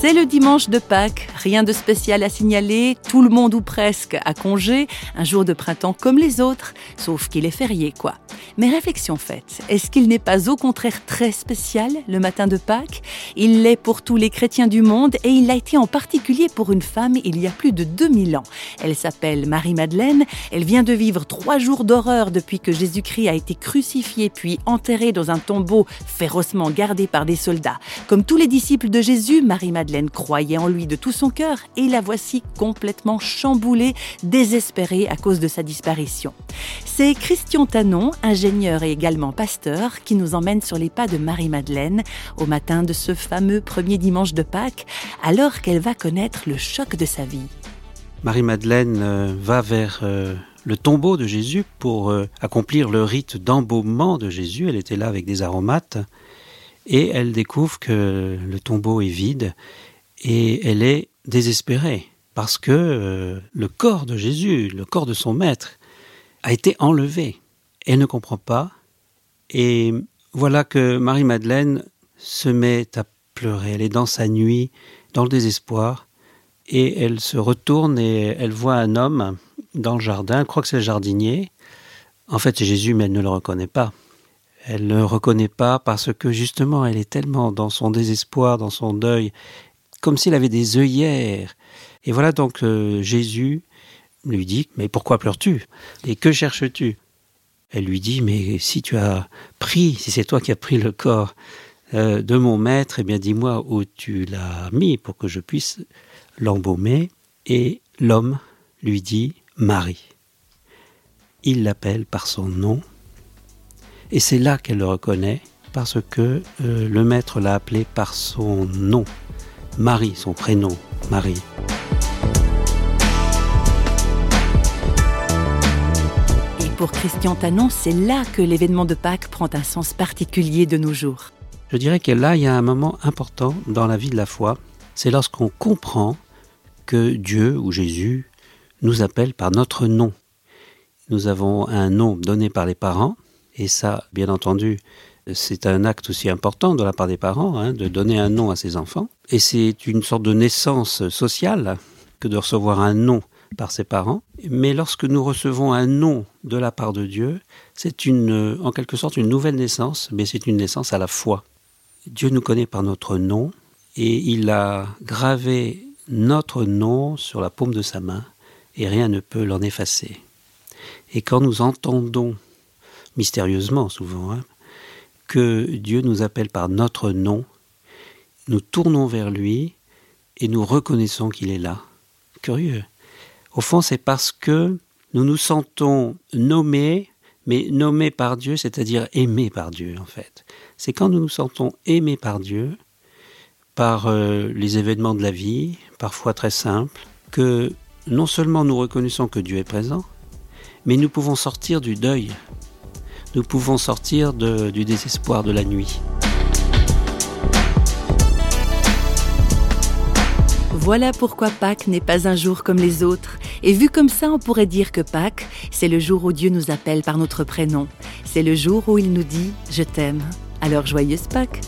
C'est le dimanche de Pâques, rien de spécial à signaler, tout le monde ou presque a congé, un jour de printemps comme les autres, sauf qu'il est férié quoi. Mais réflexion faite, est-ce qu'il n'est pas au contraire très spécial le matin de Pâques? Il l'est pour tous les chrétiens du monde et il l'a été en particulier pour une femme il y a plus de 2000 ans. Elle s'appelle Marie-Madeleine, elle vient de vivre trois jours d'horreur depuis que Jésus-Christ a été crucifié puis enterré dans un tombeau férocement gardé par des soldats. Comme tous les disciples de Jésus, Marie-Madeleine croyait en lui de tout son cœur et la voici complètement chamboulée, désespérée à cause de sa disparition. C'est Christian Tanon, ingénieur et également pasteur, qui nous emmène sur les pas de Marie-Madeleine au matin de ce fameux premier dimanche de Pâques, alors qu'elle va connaître le choc de sa vie. Marie-Madeleine euh, va vers euh, le tombeau de Jésus pour euh, accomplir le rite d'embaumement de Jésus. Elle était là avec des aromates et elle découvre que le tombeau est vide et elle est désespérée parce que le corps de Jésus, le corps de son maître, a été enlevé. Elle ne comprend pas. Et voilà que Marie-Madeleine se met à pleurer. Elle est dans sa nuit, dans le désespoir. Et elle se retourne et elle voit un homme dans le jardin. Elle croit que c'est le jardinier. En fait, c'est Jésus, mais elle ne le reconnaît pas. Elle ne le reconnaît pas parce que justement, elle est tellement dans son désespoir, dans son deuil, comme s'il avait des œillères. Et voilà donc euh, Jésus lui dit Mais pourquoi pleures-tu? Et que cherches-tu? Elle lui dit Mais si tu as pris, si c'est toi qui as pris le corps euh, de mon maître, eh bien dis-moi où tu l'as mis pour que je puisse l'embaumer. Et l'homme lui dit Marie. Il l'appelle par son nom. Et c'est là qu'elle le reconnaît, parce que euh, le maître l'a appelé par son nom. Marie, son prénom, Marie. pour Christian Tanon, c'est là que l'événement de Pâques prend un sens particulier de nos jours. Je dirais que là, il y a un moment important dans la vie de la foi. C'est lorsqu'on comprend que Dieu ou Jésus nous appelle par notre nom. Nous avons un nom donné par les parents, et ça, bien entendu, c'est un acte aussi important de la part des parents, hein, de donner un nom à ses enfants. Et c'est une sorte de naissance sociale que de recevoir un nom par ses parents. Mais lorsque nous recevons un nom de la part de Dieu, c'est une, en quelque sorte une nouvelle naissance, mais c'est une naissance à la foi. Dieu nous connaît par notre nom et il a gravé notre nom sur la paume de sa main et rien ne peut l'en effacer. Et quand nous entendons, mystérieusement souvent, hein, que Dieu nous appelle par notre nom, nous tournons vers lui et nous reconnaissons qu'il est là. Curieux. Au fond, c'est parce que nous nous sentons nommés, mais nommés par Dieu, c'est-à-dire aimés par Dieu, en fait. C'est quand nous nous sentons aimés par Dieu, par euh, les événements de la vie, parfois très simples, que non seulement nous reconnaissons que Dieu est présent, mais nous pouvons sortir du deuil, nous pouvons sortir du désespoir de la nuit. Voilà pourquoi Pâques n'est pas un jour comme les autres. Et vu comme ça, on pourrait dire que Pâques, c'est le jour où Dieu nous appelle par notre prénom. C'est le jour où il nous dit ⁇ Je t'aime ⁇ Alors joyeuse Pâques